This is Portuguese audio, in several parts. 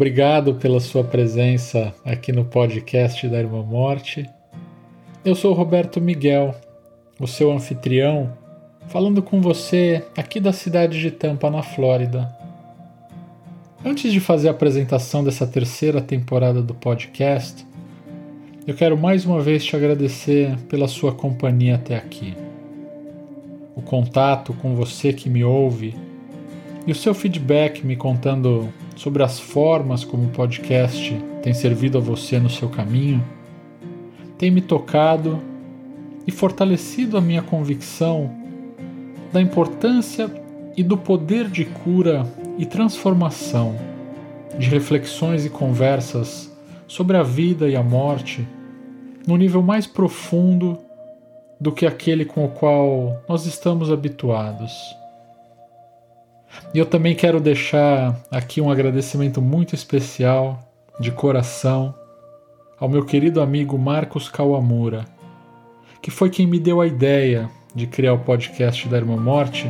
Obrigado pela sua presença aqui no podcast da Irmã Morte. Eu sou Roberto Miguel, o seu anfitrião, falando com você aqui da cidade de Tampa, na Flórida. Antes de fazer a apresentação dessa terceira temporada do podcast, eu quero mais uma vez te agradecer pela sua companhia até aqui. O contato com você que me ouve e o seu feedback me contando sobre as formas como o podcast tem servido a você no seu caminho tem me tocado e fortalecido a minha convicção da importância e do poder de cura e transformação, de reflexões e conversas sobre a vida e a morte no nível mais profundo do que aquele com o qual nós estamos habituados. E eu também quero deixar aqui um agradecimento muito especial, de coração, ao meu querido amigo Marcos Kawamura, que foi quem me deu a ideia de criar o podcast da Irmã Morte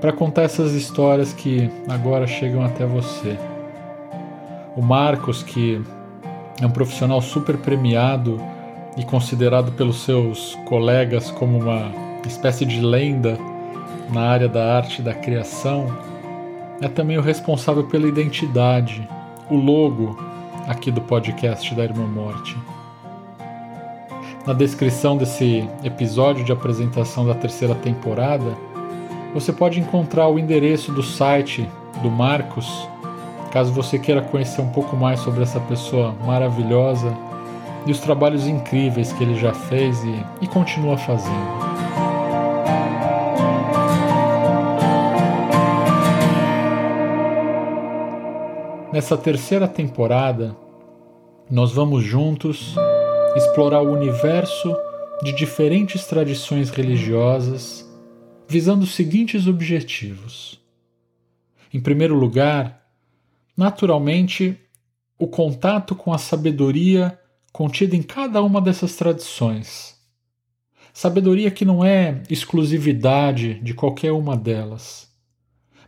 para contar essas histórias que agora chegam até você. O Marcos, que é um profissional super premiado e considerado pelos seus colegas como uma espécie de lenda na área da arte da criação, é também o responsável pela identidade, o logo aqui do podcast da Irmã Morte. Na descrição desse episódio de apresentação da terceira temporada, você pode encontrar o endereço do site do Marcos, caso você queira conhecer um pouco mais sobre essa pessoa maravilhosa e os trabalhos incríveis que ele já fez e, e continua fazendo. Nessa terceira temporada, nós vamos juntos explorar o universo de diferentes tradições religiosas, visando os seguintes objetivos. Em primeiro lugar, naturalmente, o contato com a sabedoria contida em cada uma dessas tradições. Sabedoria que não é exclusividade de qualquer uma delas,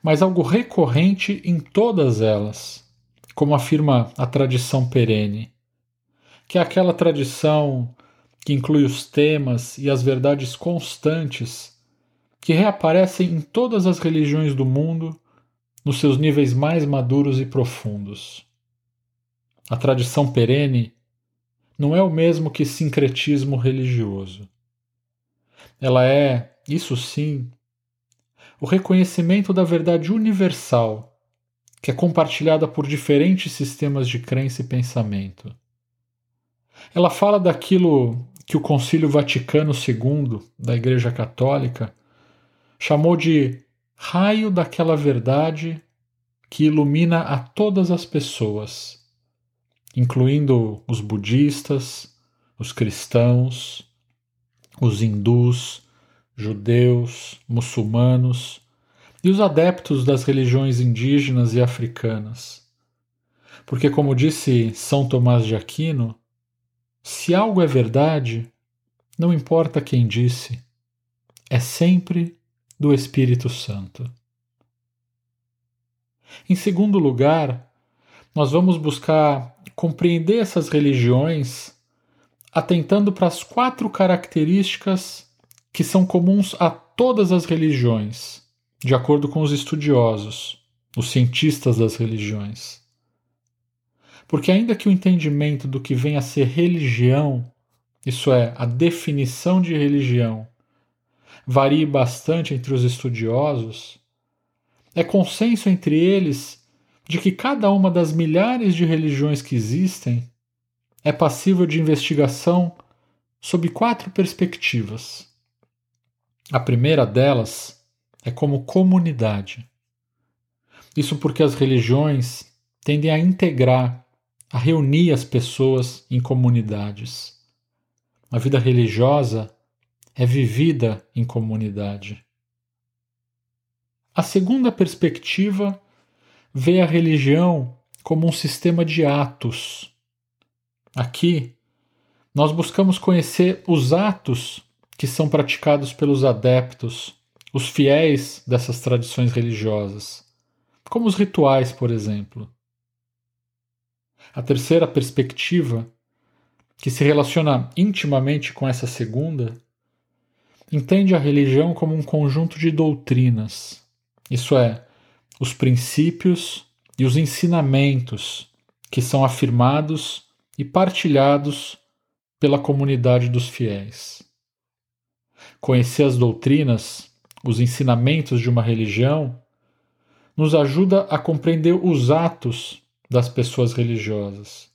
mas algo recorrente em todas elas, como afirma a tradição perene, que é aquela tradição que inclui os temas e as verdades constantes que reaparecem em todas as religiões do mundo nos seus níveis mais maduros e profundos. A tradição perene não é o mesmo que sincretismo religioso. Ela é, isso sim, o reconhecimento da verdade universal, que é compartilhada por diferentes sistemas de crença e pensamento. Ela fala daquilo que o Concílio Vaticano II, da Igreja Católica, chamou de raio daquela verdade que ilumina a todas as pessoas incluindo os budistas, os cristãos, os hindus, judeus, muçulmanos e os adeptos das religiões indígenas e africanas. Porque, como disse São Tomás de Aquino, se algo é verdade, não importa quem disse, é sempre do Espírito Santo. Em segundo lugar, nós vamos buscar compreender essas religiões atentando para as quatro características que são comuns a todas as religiões, de acordo com os estudiosos, os cientistas das religiões. Porque, ainda que o entendimento do que vem a ser religião, isso é, a definição de religião, varie bastante entre os estudiosos, é consenso entre eles de que cada uma das milhares de religiões que existem é passível de investigação sob quatro perspectivas. A primeira delas é como comunidade. Isso porque as religiões tendem a integrar, a reunir as pessoas em comunidades. A vida religiosa é vivida em comunidade. A segunda perspectiva vê a religião como um sistema de atos. Aqui, nós buscamos conhecer os atos que são praticados pelos adeptos, os fiéis dessas tradições religiosas, como os rituais, por exemplo. A terceira perspectiva, que se relaciona intimamente com essa segunda, entende a religião como um conjunto de doutrinas, isso é, os princípios e os ensinamentos que são afirmados e partilhados pela comunidade dos fiéis. Conhecer as doutrinas, os ensinamentos de uma religião, nos ajuda a compreender os atos das pessoas religiosas.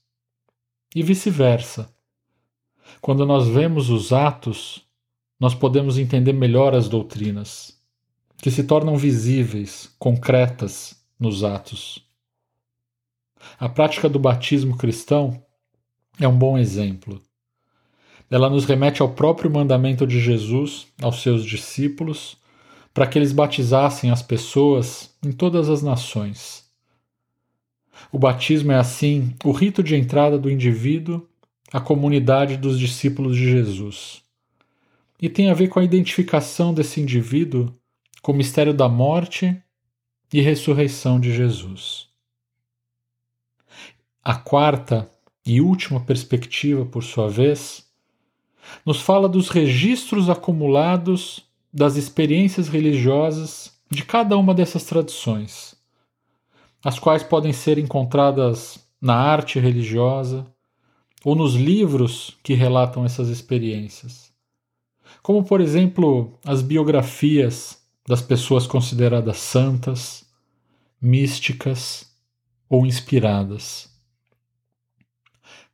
E vice-versa. Quando nós vemos os atos, nós podemos entender melhor as doutrinas, que se tornam visíveis, concretas nos atos. A prática do batismo cristão é um bom exemplo. Ela nos remete ao próprio mandamento de Jesus aos seus discípulos para que eles batizassem as pessoas em todas as nações. O batismo é, assim, o rito de entrada do indivíduo à comunidade dos discípulos de Jesus. E tem a ver com a identificação desse indivíduo com o mistério da morte e ressurreição de Jesus. A quarta e última perspectiva, por sua vez, nos fala dos registros acumulados das experiências religiosas de cada uma dessas tradições, as quais podem ser encontradas na arte religiosa ou nos livros que relatam essas experiências, como, por exemplo, as biografias das pessoas consideradas santas, místicas ou inspiradas.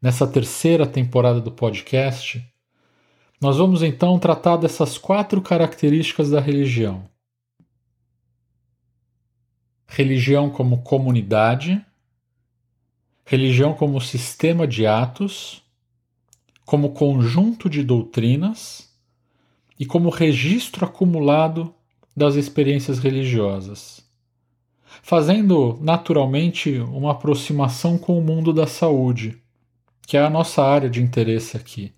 Nessa terceira temporada do podcast, nós vamos então tratar dessas quatro características da religião: religião como comunidade, religião como sistema de atos, como conjunto de doutrinas. E como registro acumulado das experiências religiosas, fazendo naturalmente uma aproximação com o mundo da saúde que é a nossa área de interesse aqui.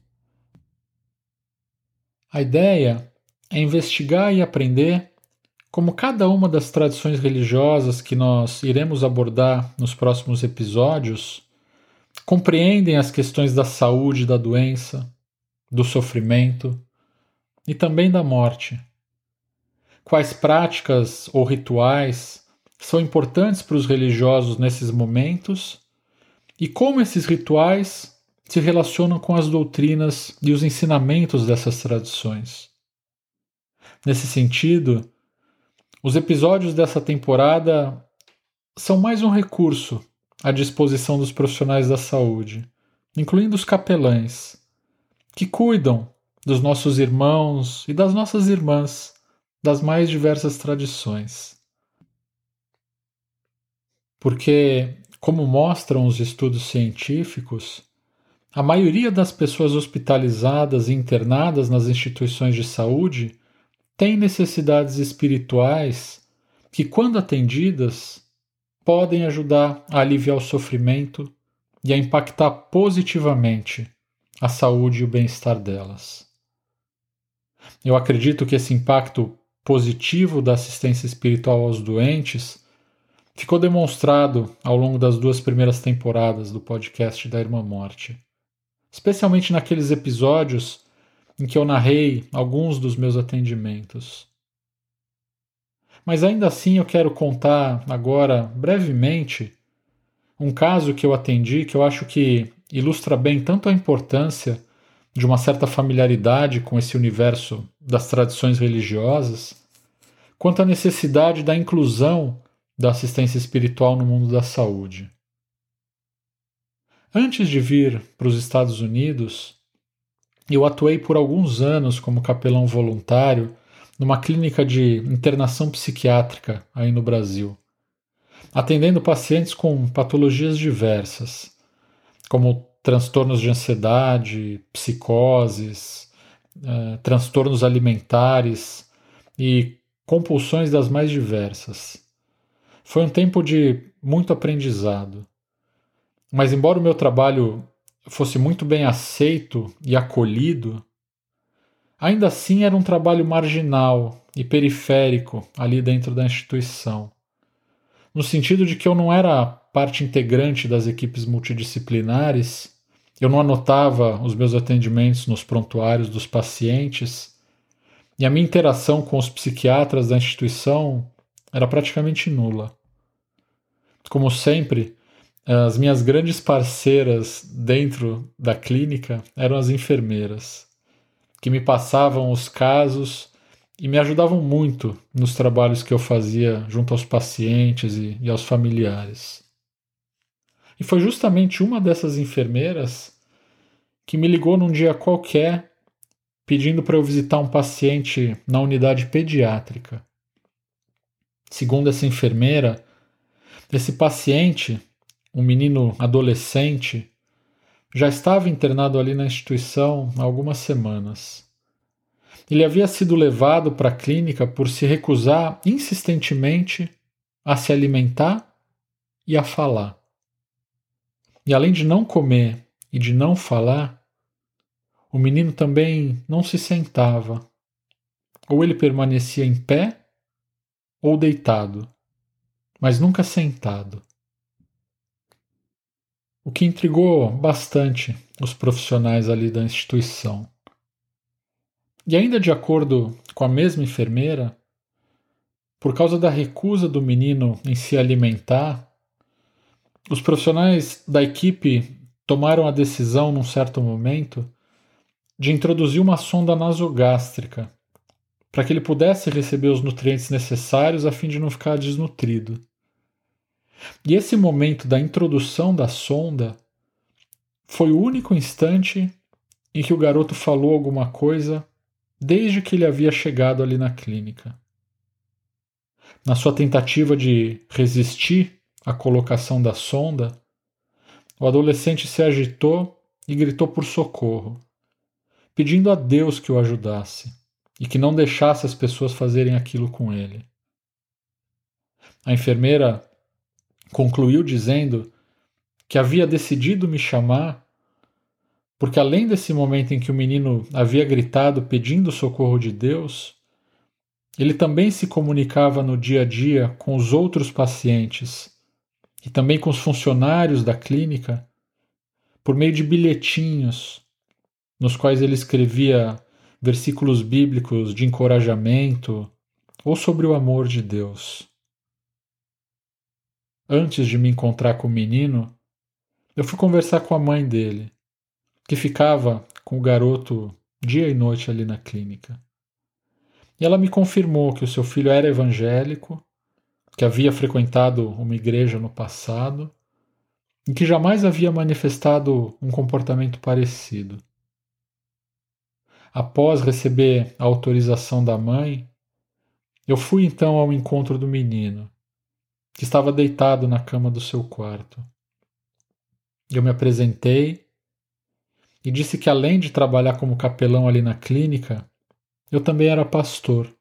A ideia é investigar e aprender como cada uma das tradições religiosas que nós iremos abordar nos próximos episódios compreendem as questões da saúde, da doença, do sofrimento e também da morte. Quais práticas ou rituais são importantes para os religiosos nesses momentos e como esses rituais se relacionam com as doutrinas e os ensinamentos dessas tradições. Nesse sentido, os episódios dessa temporada são mais um recurso à disposição dos profissionais da saúde, incluindo os capelães, que cuidam dos nossos irmãos e das nossas irmãs das mais diversas tradições. Porque como mostram os estudos científicos, a maioria das pessoas hospitalizadas e internadas nas instituições de saúde tem necessidades espirituais que, quando atendidas, podem ajudar a aliviar o sofrimento e a impactar positivamente a saúde e o bem-estar delas. Eu acredito que esse impacto positivo da assistência espiritual aos doentes ficou demonstrado ao longo das duas primeiras temporadas do podcast da Irmã Morte, especialmente naqueles episódios em que eu narrei alguns dos meus atendimentos. Mas ainda assim eu quero contar agora, brevemente, um caso que eu atendi que eu acho que ilustra bem tanto a importância de uma certa familiaridade com esse universo das tradições religiosas, quanto a necessidade da inclusão da assistência espiritual no mundo da saúde. Antes de vir para os Estados Unidos, eu atuei por alguns anos como capelão voluntário numa clínica de internação psiquiátrica aí no Brasil, atendendo pacientes com patologias diversas, como transtornos de ansiedade, psicoses, eh, transtornos alimentares e compulsões das mais diversas. Foi um tempo de muito aprendizado. Mas, embora o meu trabalho fosse muito bem aceito e acolhido, ainda assim era um trabalho marginal e periférico ali dentro da instituição, no sentido de que eu não era parte integrante das equipes multidisciplinares, eu não anotava os meus atendimentos nos prontuários dos pacientes, e a minha interação com os psiquiatras da instituição era praticamente nula. Como sempre, as minhas grandes parceiras dentro da clínica eram as enfermeiras, que me passavam os casos e me ajudavam muito nos trabalhos que eu fazia junto aos pacientes e, e aos familiares. E foi justamente uma dessas enfermeiras que me ligou num dia qualquer pedindo para eu visitar um paciente na unidade pediátrica. Segundo essa enfermeira, esse paciente, um menino adolescente, já estava internado ali na instituição há algumas semanas. Ele havia sido levado para a clínica por se recusar insistentemente a se alimentar e a falar. E além de não comer e de não falar, o menino também não se sentava. Ou ele permanecia em pé ou deitado, mas nunca sentado. O que intrigou bastante os profissionais ali da instituição. E ainda de acordo com a mesma enfermeira, por causa da recusa do menino em se alimentar, os profissionais da equipe tomaram a decisão, num certo momento, de introduzir uma sonda nasogástrica para que ele pudesse receber os nutrientes necessários a fim de não ficar desnutrido. E esse momento da introdução da sonda foi o único instante em que o garoto falou alguma coisa desde que ele havia chegado ali na clínica. Na sua tentativa de resistir à colocação da sonda, o adolescente se agitou e gritou por socorro, pedindo a Deus que o ajudasse e que não deixasse as pessoas fazerem aquilo com ele. A enfermeira concluiu dizendo que havia decidido me chamar porque, além desse momento em que o menino havia gritado pedindo socorro de Deus, ele também se comunicava no dia a dia com os outros pacientes e também com os funcionários da clínica por meio de bilhetinhos nos quais ele escrevia versículos bíblicos de encorajamento ou sobre o amor de Deus. Antes de me encontrar com o menino, eu fui conversar com a mãe dele, que ficava com o garoto dia e noite ali na clínica. E ela me confirmou que o seu filho era evangélico, que havia frequentado uma igreja no passado e que jamais havia manifestado um comportamento parecido. Após receber a autorização da mãe, eu fui então ao encontro do menino, que estava deitado na cama do seu quarto. Eu me apresentei e disse que além de trabalhar como capelão ali na clínica, eu também era pastor.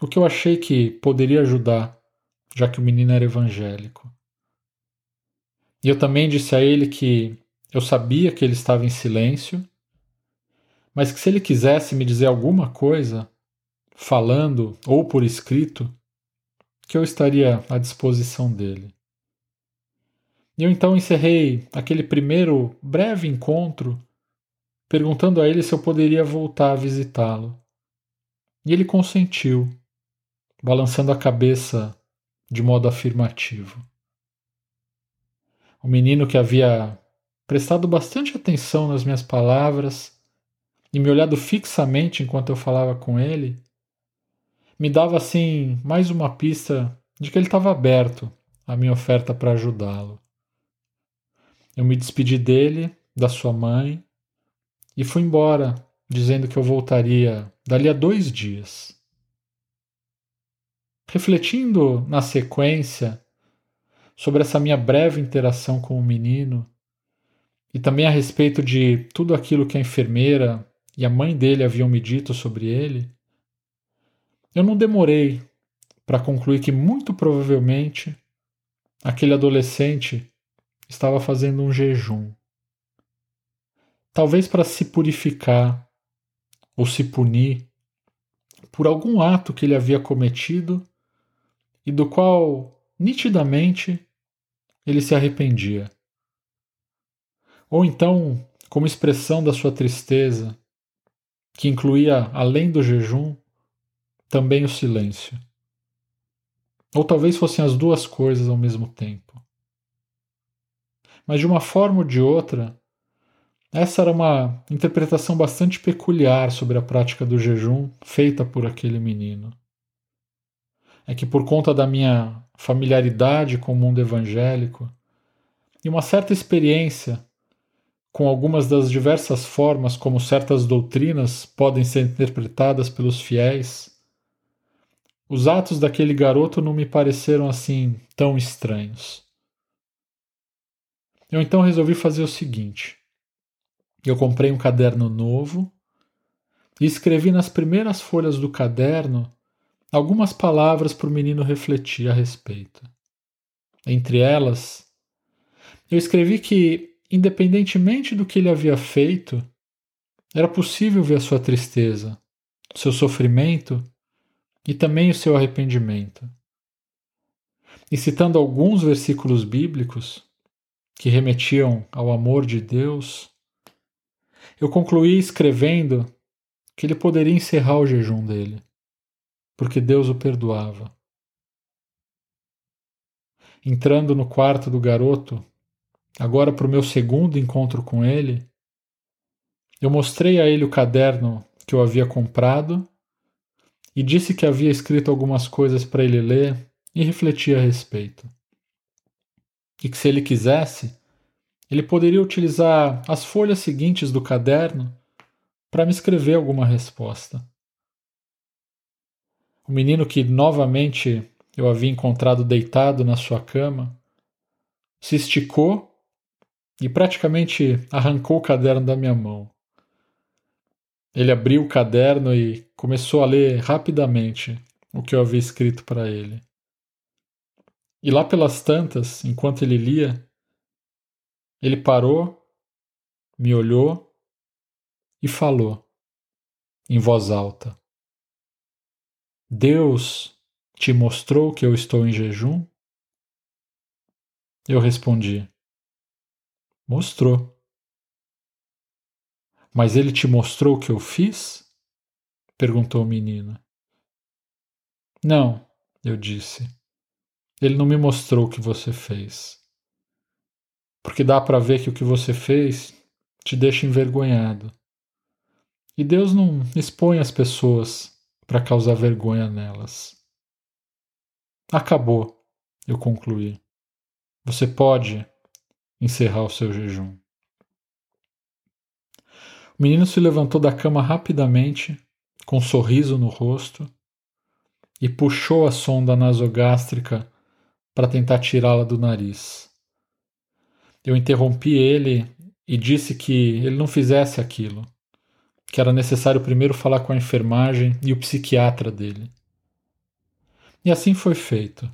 O que eu achei que poderia ajudar, já que o menino era evangélico. E eu também disse a ele que eu sabia que ele estava em silêncio mas que se ele quisesse me dizer alguma coisa, falando ou por escrito, que eu estaria à disposição dele. Eu então encerrei aquele primeiro breve encontro perguntando a ele se eu poderia voltar a visitá-lo. E ele consentiu, balançando a cabeça de modo afirmativo. O menino que havia prestado bastante atenção nas minhas palavras e me olhado fixamente enquanto eu falava com ele, me dava assim mais uma pista de que ele estava aberto à minha oferta para ajudá-lo. Eu me despedi dele, da sua mãe, e fui embora, dizendo que eu voltaria dali a dois dias. Refletindo na sequência sobre essa minha breve interação com o menino, e também a respeito de tudo aquilo que a enfermeira e a mãe dele haviam me dito sobre ele, eu não demorei para concluir que muito provavelmente aquele adolescente estava fazendo um jejum. Talvez para se purificar ou se punir por algum ato que ele havia cometido e do qual nitidamente, ele se arrependia. Ou então, como expressão da sua tristeza, que incluía, além do jejum, também o silêncio. Ou talvez fossem as duas coisas ao mesmo tempo. Mas de uma forma ou de outra, essa era uma interpretação bastante peculiar sobre a prática do jejum feita por aquele menino. É que por conta da minha familiaridade com o mundo evangélico e uma certa experiência com algumas das diversas formas como certas doutrinas podem ser interpretadas pelos fiéis, os atos daquele garoto não me pareceram assim tão estranhos. Eu então resolvi fazer o seguinte: eu comprei um caderno novo e escrevi nas primeiras folhas do caderno algumas palavras para o menino refletir a respeito. Entre elas, eu escrevi que, independentemente do que ele havia feito, era possível ver a sua tristeza, seu sofrimento e também o seu arrependimento. E citando alguns versículos bíblicos que remetiam ao amor de Deus, eu concluí escrevendo que ele poderia encerrar o jejum dele, porque Deus o perdoava. Entrando no quarto do garoto, agora para o meu segundo encontro com ele, eu mostrei a ele o caderno que eu havia comprado e disse que havia escrito algumas coisas para ele ler e refletir a respeito. E que se ele quisesse, ele poderia utilizar as folhas seguintes do caderno para me escrever alguma resposta. O menino que novamente eu havia encontrado deitado na sua cama se esticou e praticamente arrancou o caderno da minha mão. Ele abriu o caderno e começou a ler rapidamente o que eu havia escrito para ele. E lá pelas tantas, enquanto ele lia, ele parou, me olhou e falou, em voz alta: Deus te mostrou que eu estou em jejum? Eu respondi: Mostrou. Mas ele te mostrou o que eu fiz? perguntou o menino. Não, eu disse. Ele não me mostrou o que você fez. Porque dá para ver que o que você fez te deixa envergonhado. E Deus não expõe as pessoas para causar vergonha nelas. Acabou, eu concluí. Você pode encerrar o seu jejum. O menino se levantou da cama rapidamente, com um sorriso no rosto, e puxou a sonda nasogástrica para tentar tirá-la do nariz. Eu interrompi ele e disse que ele não fizesse aquilo, que era necessário primeiro falar com a enfermagem e o psiquiatra dele. E assim foi feito.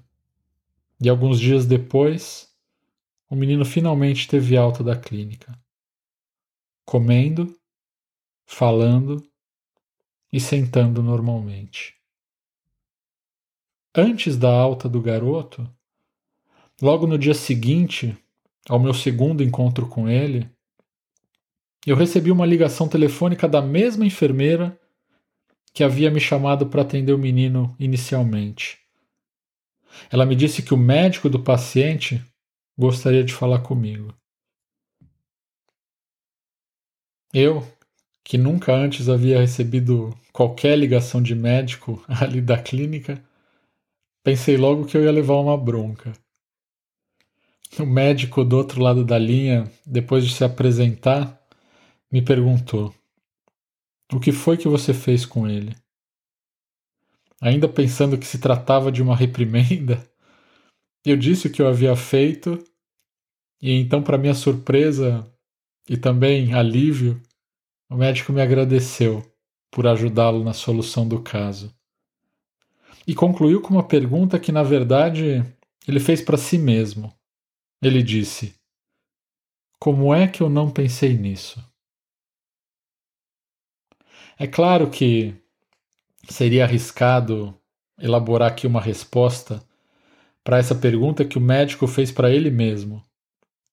E alguns dias depois, o menino finalmente teve alta da clínica. Comendo falando e sentando normalmente. Antes da alta do garoto, logo no dia seguinte ao meu segundo encontro com ele, eu recebi uma ligação telefônica da mesma enfermeira que havia me chamado para atender o menino inicialmente. Ela me disse que o médico do paciente gostaria de falar comigo. Eu, que nunca antes havia recebido qualquer ligação de médico ali da clínica, pensei logo que eu ia levar uma bronca. O médico do outro lado da linha, depois de se apresentar, me perguntou: O que foi que você fez com ele? Ainda pensando que se tratava de uma reprimenda, eu disse o que eu havia feito, e então, para minha surpresa e também alívio, o médico me agradeceu por ajudá-lo na solução do caso. E concluiu com uma pergunta que, na verdade, ele fez para si mesmo. Ele disse: Como é que eu não pensei nisso? É claro que seria arriscado elaborar aqui uma resposta para essa pergunta que o médico fez para ele mesmo.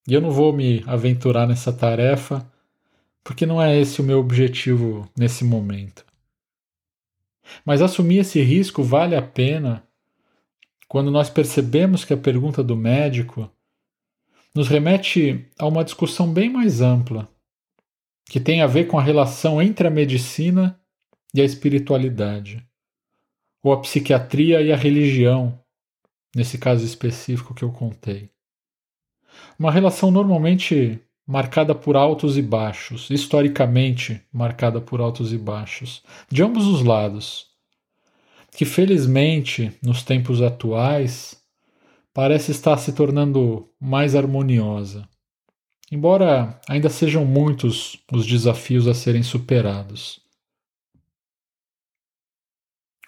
E eu não vou me aventurar nessa tarefa, porque não é esse o meu objetivo nesse momento. Mas assumir esse risco vale a pena quando nós percebemos que a pergunta do médico nos remete a uma discussão bem mais ampla, que tem a ver com a relação entre a medicina e a espiritualidade, ou a psiquiatria e a religião, nesse caso específico que eu contei. Uma relação normalmente marcada por altos e baixos, historicamente marcada por altos e baixos, de ambos os lados, que felizmente, nos tempos atuais, parece estar se tornando mais harmoniosa. Embora ainda sejam muitos os desafios a serem superados.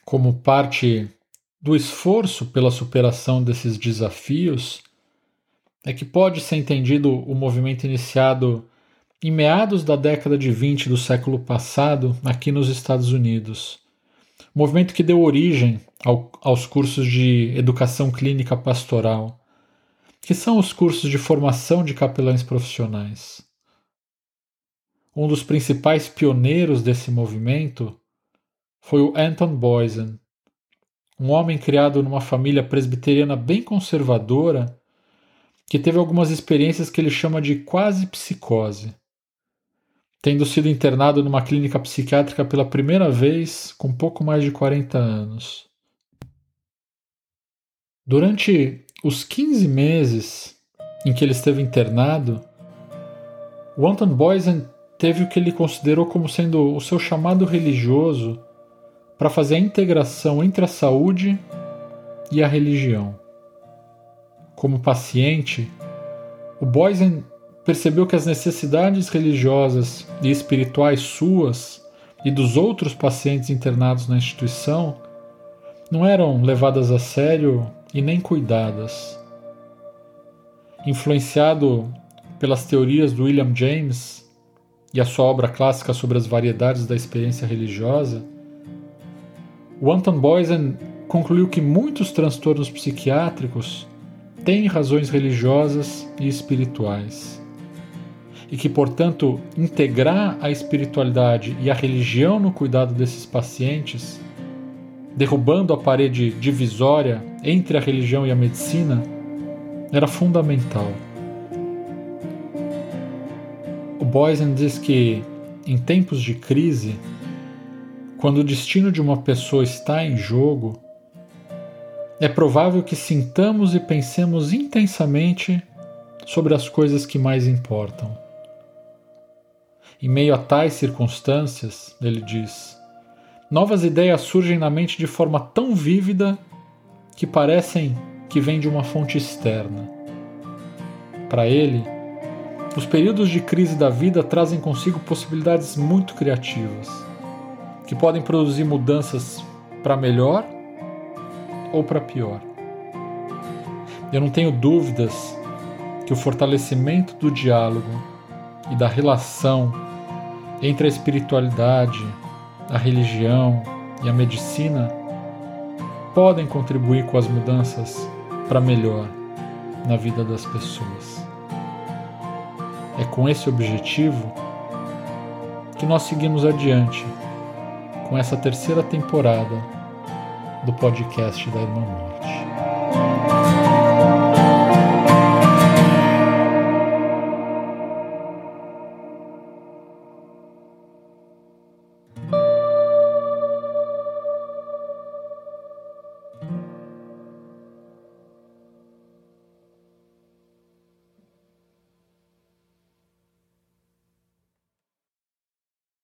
Como parte do esforço pela superação desses desafios, é que pode ser entendido o movimento iniciado em meados da década de 20 do século passado aqui nos Estados Unidos. Movimento que deu origem ao, aos cursos de educação clínica pastoral, que são os cursos de formação de capelães profissionais. Um dos principais pioneiros desse movimento foi o Anton Boysen, um homem criado numa família presbiteriana bem conservadora que teve algumas experiências que ele chama de quase psicose, tendo sido internado numa clínica psiquiátrica pela primeira vez com pouco mais de 40 anos. Durante os 15 meses em que ele esteve internado, o Anton Boysen teve o que ele considerou como sendo o seu chamado religioso para fazer a integração entre a saúde e a religião. Como paciente, o Boysen percebeu que as necessidades religiosas e espirituais suas e dos outros pacientes internados na instituição não eram levadas a sério e nem cuidadas. Influenciado pelas teorias do William James e a sua obra clássica sobre as variedades da experiência religiosa, o Anton Boysen concluiu que muitos transtornos psiquiátricos têm razões religiosas e espirituais. E que, portanto, integrar a espiritualidade e a religião no cuidado desses pacientes, derrubando a parede divisória entre a religião e a medicina, era fundamental. O Boysen diz que, em tempos de crise, quando o destino de uma pessoa está em jogo, é provável que sintamos e pensemos intensamente sobre as coisas que mais importam. Em meio a tais circunstâncias, ele diz, novas ideias surgem na mente de forma tão vívida que parecem que vêm de uma fonte externa. Para ele, os períodos de crise da vida trazem consigo possibilidades muito criativas que podem produzir mudanças para melhor ou para pior. Eu não tenho dúvidas que o fortalecimento do diálogo e da relação entre a espiritualidade, a religião e a medicina podem contribuir com as mudanças para melhor na vida das pessoas. É com esse objetivo que nós seguimos adiante com essa terceira temporada do podcast da Irmã Morte.